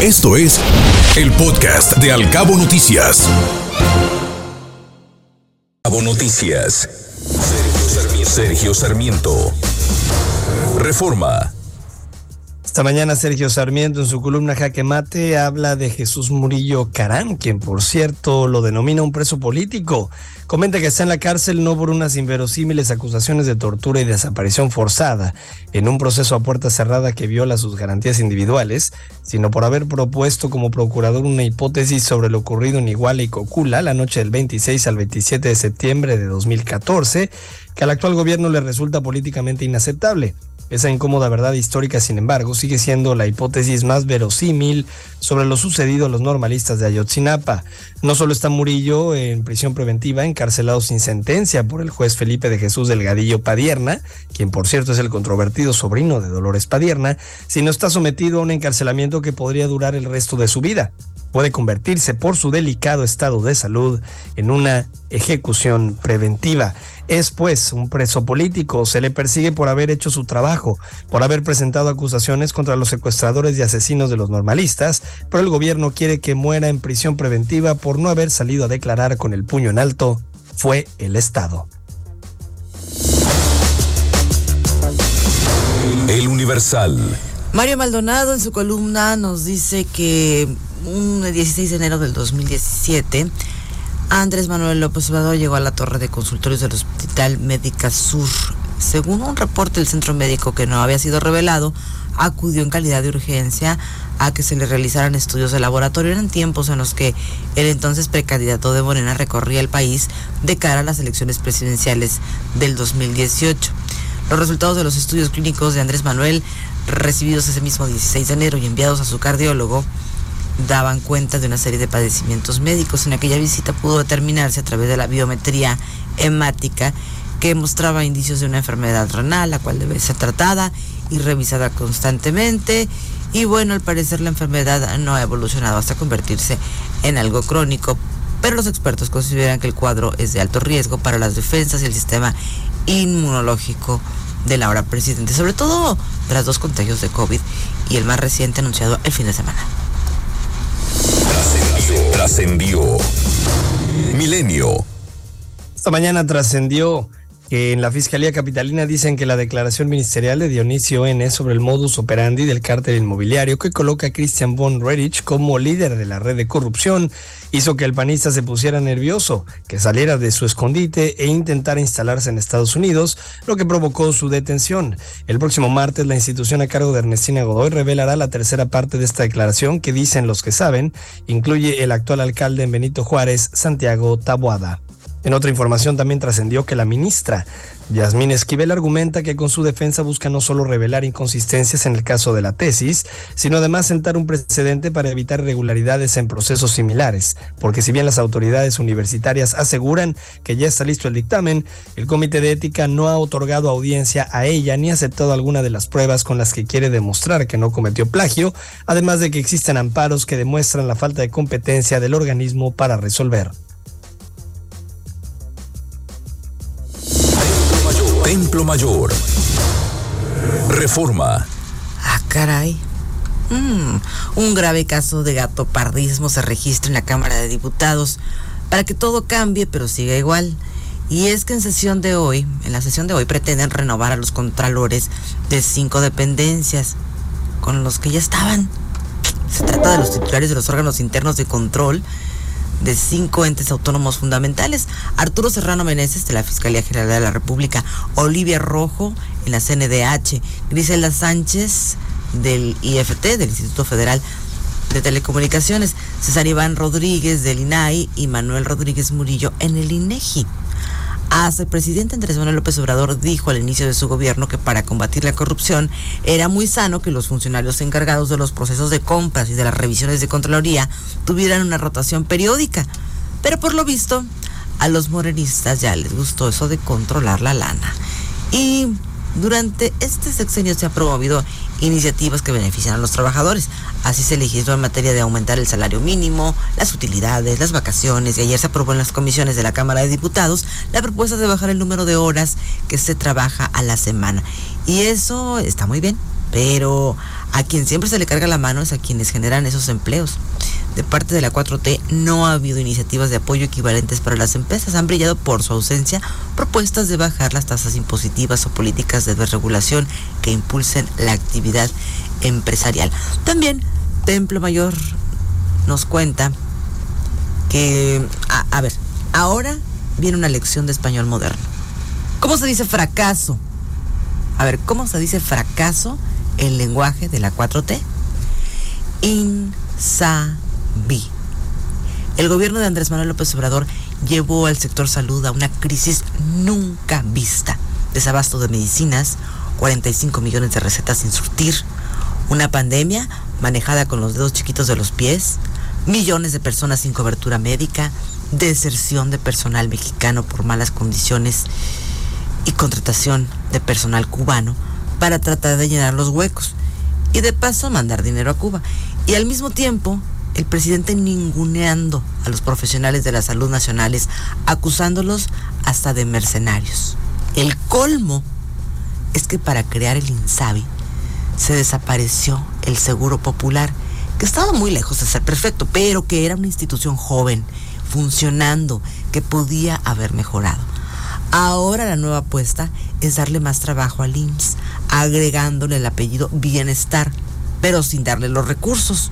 Esto es el podcast de Alcabo Noticias. Alcabo Noticias. Sergio Sarmiento. Reforma. Esta mañana Sergio Sarmiento en su columna Jaque Mate habla de Jesús Murillo Carán, quien por cierto lo denomina un preso político. Comenta que está en la cárcel no por unas inverosímiles acusaciones de tortura y desaparición forzada, en un proceso a puerta cerrada que viola sus garantías individuales, sino por haber propuesto como procurador una hipótesis sobre lo ocurrido en Iguala y Cocula la noche del 26 al 27 de septiembre de 2014, que al actual gobierno le resulta políticamente inaceptable. Esa incómoda verdad histórica, sin embargo, sigue siendo la hipótesis más verosímil sobre lo sucedido a los normalistas de Ayotzinapa. No solo está Murillo en prisión preventiva, encarcelado sin sentencia por el juez Felipe de Jesús Delgadillo Padierna, quien por cierto es el controvertido sobrino de Dolores Padierna, sino está sometido a un encarcelamiento que podría durar el resto de su vida puede convertirse por su delicado estado de salud en una ejecución preventiva. Es pues un preso político, se le persigue por haber hecho su trabajo, por haber presentado acusaciones contra los secuestradores y asesinos de los normalistas, pero el gobierno quiere que muera en prisión preventiva por no haber salido a declarar con el puño en alto. Fue el Estado. El Universal. Mario Maldonado en su columna nos dice que un 16 de enero del 2017, Andrés Manuel López Obrador llegó a la torre de consultorios del Hospital Médica Sur. Según un reporte del centro médico que no había sido revelado, acudió en calidad de urgencia a que se le realizaran estudios de laboratorio. en tiempos en los que el entonces precandidato de Morena recorría el país de cara a las elecciones presidenciales del 2018. Los resultados de los estudios clínicos de Andrés Manuel, recibidos ese mismo 16 de enero y enviados a su cardiólogo, daban cuenta de una serie de padecimientos médicos. En aquella visita pudo determinarse a través de la biometría hemática que mostraba indicios de una enfermedad renal, la cual debe ser tratada y revisada constantemente. Y bueno, al parecer la enfermedad no ha evolucionado hasta convertirse en algo crónico, pero los expertos consideran que el cuadro es de alto riesgo para las defensas y el sistema inmunológico de la hora presidente, sobre todo tras dos contagios de COVID y el más reciente anunciado el fin de semana. Trascendió. Milenio. Esta mañana trascendió en la Fiscalía Capitalina dicen que la declaración ministerial de Dionisio N sobre el modus operandi del cártel inmobiliario que coloca a Christian von Redich como líder de la red de corrupción hizo que el panista se pusiera nervioso, que saliera de su escondite e intentara instalarse en Estados Unidos, lo que provocó su detención. El próximo martes la institución a cargo de Ernestina Godoy revelará la tercera parte de esta declaración que dicen los que saben, incluye el actual alcalde en Benito Juárez, Santiago Taboada. En otra información también trascendió que la ministra Yasmín Esquivel argumenta que con su defensa busca no solo revelar inconsistencias en el caso de la tesis, sino además sentar un precedente para evitar irregularidades en procesos similares, porque si bien las autoridades universitarias aseguran que ya está listo el dictamen, el Comité de Ética no ha otorgado audiencia a ella ni ha aceptado alguna de las pruebas con las que quiere demostrar que no cometió plagio, además de que existen amparos que demuestran la falta de competencia del organismo para resolver. Mayor. Reforma. Ah, caray. Mm, un grave caso de gatopardismo se registra en la Cámara de Diputados para que todo cambie pero siga igual. Y es que en sesión de hoy, en la sesión de hoy pretenden renovar a los contralores de cinco dependencias con los que ya estaban. Se trata de los titulares de los órganos internos de control de cinco entes autónomos fundamentales. Arturo Serrano Meneses de la Fiscalía General de la República, Olivia Rojo en la CNDH, Grisela Sánchez del IFT, del Instituto Federal de Telecomunicaciones, César Iván Rodríguez del INAI y Manuel Rodríguez Murillo en el INEGI. Hasta el presidente Andrés Manuel López Obrador dijo al inicio de su gobierno que para combatir la corrupción era muy sano que los funcionarios encargados de los procesos de compras y de las revisiones de Contraloría tuvieran una rotación periódica. Pero por lo visto, a los morenistas ya les gustó eso de controlar la lana. Y durante este sexenio se han promovido iniciativas que benefician a los trabajadores. Así se legisló en materia de aumentar el salario mínimo, las utilidades, las vacaciones y ayer se aprobó en las comisiones de la Cámara de Diputados la propuesta de bajar el número de horas que se trabaja a la semana. Y eso está muy bien, Pero a quien siempre se le carga la mano es a quienes generan esos empleos. De parte de la 4T no ha habido iniciativas de apoyo equivalentes para las empresas. Han brillado por su ausencia propuestas de bajar las tasas impositivas o políticas de desregulación que impulsen la actividad empresarial. También Templo Mayor nos cuenta que, a, a ver, ahora viene una lección de español moderno. ¿Cómo se dice fracaso? A ver, ¿cómo se dice fracaso el lenguaje de la 4T? Insabi. El gobierno de Andrés Manuel López Obrador llevó al sector salud a una crisis nunca vista. Desabasto de medicinas, 45 millones de recetas sin surtir, una pandemia manejada con los dedos chiquitos de los pies, millones de personas sin cobertura médica, deserción de personal mexicano por malas condiciones y contratación de personal cubano para tratar de llenar los huecos y de paso mandar dinero a Cuba. Y al mismo tiempo, el presidente ninguneando a los profesionales de la salud nacionales, acusándolos hasta de mercenarios. El colmo es que para crear el INSABI se desapareció el Seguro Popular, que estaba muy lejos de ser perfecto, pero que era una institución joven, funcionando, que podía haber mejorado. Ahora la nueva apuesta es darle más trabajo al IMSS, agregándole el apellido bienestar, pero sin darle los recursos,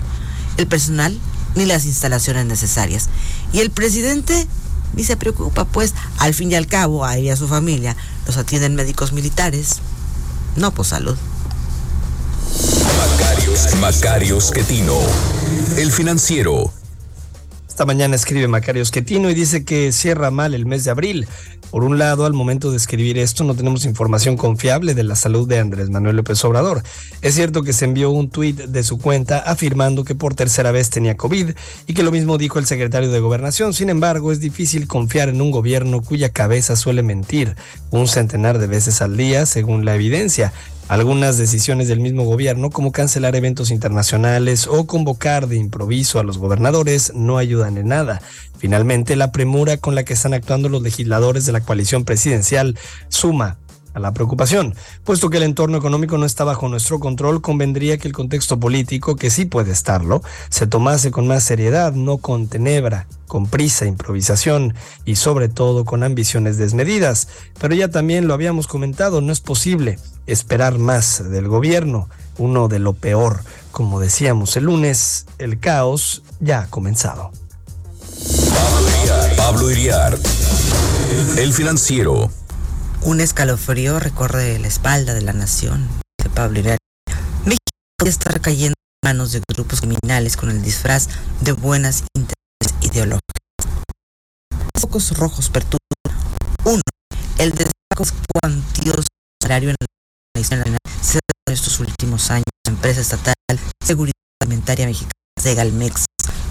el personal ni las instalaciones necesarias. Y el presidente ni se preocupa, pues al fin y al cabo, a ella y a su familia los atienden médicos militares, no por salud. Macarios, Macarios Quetino, el financiero. Esta mañana escribe Macario Schettino y dice que cierra mal el mes de abril. Por un lado, al momento de escribir esto, no tenemos información confiable de la salud de Andrés Manuel López Obrador. Es cierto que se envió un tuit de su cuenta afirmando que por tercera vez tenía COVID y que lo mismo dijo el secretario de Gobernación. Sin embargo, es difícil confiar en un gobierno cuya cabeza suele mentir un centenar de veces al día, según la evidencia. Algunas decisiones del mismo gobierno, como cancelar eventos internacionales o convocar de improviso a los gobernadores, no ayudan en nada. Finalmente, la premura con la que están actuando los legisladores de la coalición presidencial suma a la preocupación. Puesto que el entorno económico no está bajo nuestro control, convendría que el contexto político, que sí puede estarlo, se tomase con más seriedad, no con tenebra, con prisa, improvisación y sobre todo con ambiciones desmedidas. Pero ya también lo habíamos comentado, no es posible esperar más del gobierno, uno de lo peor. Como decíamos el lunes, el caos ya ha comenzado. Pablo Iriar, el financiero. Un escalofrío recorre la espalda de la nación de Pablo Iriar. México podría estar cayendo en manos de grupos criminales con el disfraz de buenas intenciones ideológicas. Focos rojos perturban. Uno, el desfalco cuantioso salario en la se en estos últimos años. La empresa estatal Seguridad Alimentaria Mexicana, Segalmex,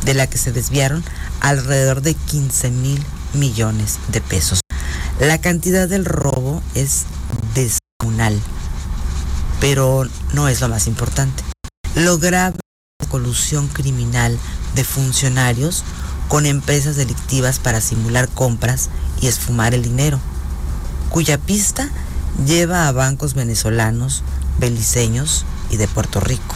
de la que se desviaron alrededor de 15 mil millones de pesos. La cantidad del robo es descomunal, pero no es lo más importante. Lo la colusión criminal de funcionarios con empresas delictivas para simular compras y esfumar el dinero, cuya pista lleva a bancos venezolanos, beliceños y de Puerto Rico.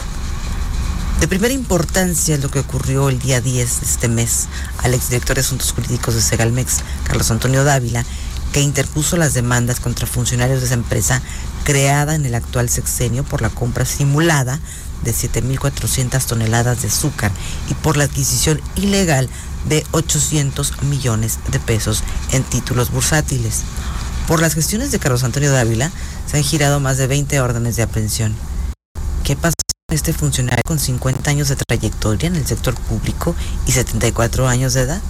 De primera importancia es lo que ocurrió el día 10 de este mes al exdirector de Asuntos Jurídicos de Segalmex, Carlos Antonio Dávila, que interpuso las demandas contra funcionarios de esa empresa creada en el actual sexenio por la compra simulada de 7.400 toneladas de azúcar y por la adquisición ilegal de 800 millones de pesos en títulos bursátiles. Por las gestiones de Carlos Antonio Dávila se han girado más de 20 órdenes de aprehensión. ¿Qué pasa con este funcionario con 50 años de trayectoria en el sector público y 74 años de edad?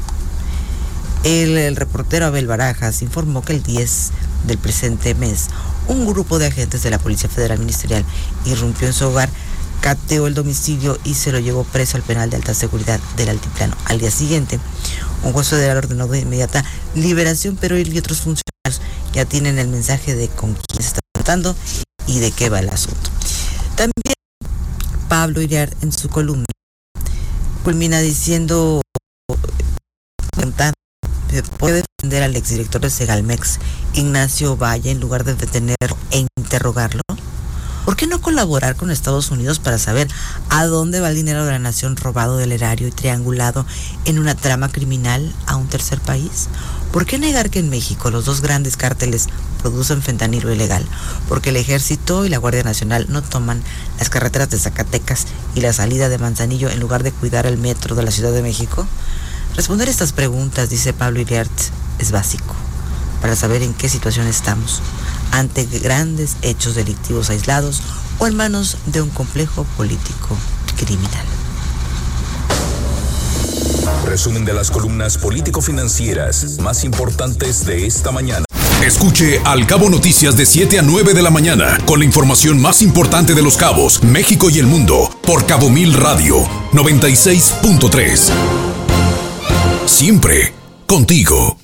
El, reportero Abel Barajas informó que el 10 del presente mes, un grupo de agentes de la Policía Federal Ministerial irrumpió en su hogar, cateó el domicilio y se lo llevó preso al penal de alta seguridad del altiplano. Al día siguiente, un juez federal ordenó de inmediata liberación, pero él y otros funcionarios ya tienen el mensaje de con quién se está tratando y de qué va el asunto. También Pablo Iriar en su columna culmina diciendo puede defender al exdirector de Segalmex, Ignacio Valle, en lugar de detenerlo e interrogarlo? ¿Por qué no colaborar con Estados Unidos para saber a dónde va el dinero de la nación robado del erario y triangulado en una trama criminal a un tercer país? ¿Por qué negar que en México los dos grandes cárteles producen fentanilo ilegal? Porque el ejército y la Guardia Nacional no toman las carreteras de Zacatecas y la salida de Manzanillo en lugar de cuidar el metro de la Ciudad de México. Responder estas preguntas, dice Pablo Iriart, es básico para saber en qué situación estamos, ante grandes hechos delictivos aislados o en manos de un complejo político criminal. Resumen de las columnas político-financieras más importantes de esta mañana. Escuche Al Cabo Noticias de 7 a 9 de la mañana con la información más importante de los cabos, México y el mundo por Cabo Mil Radio 96.3. Siempre contigo.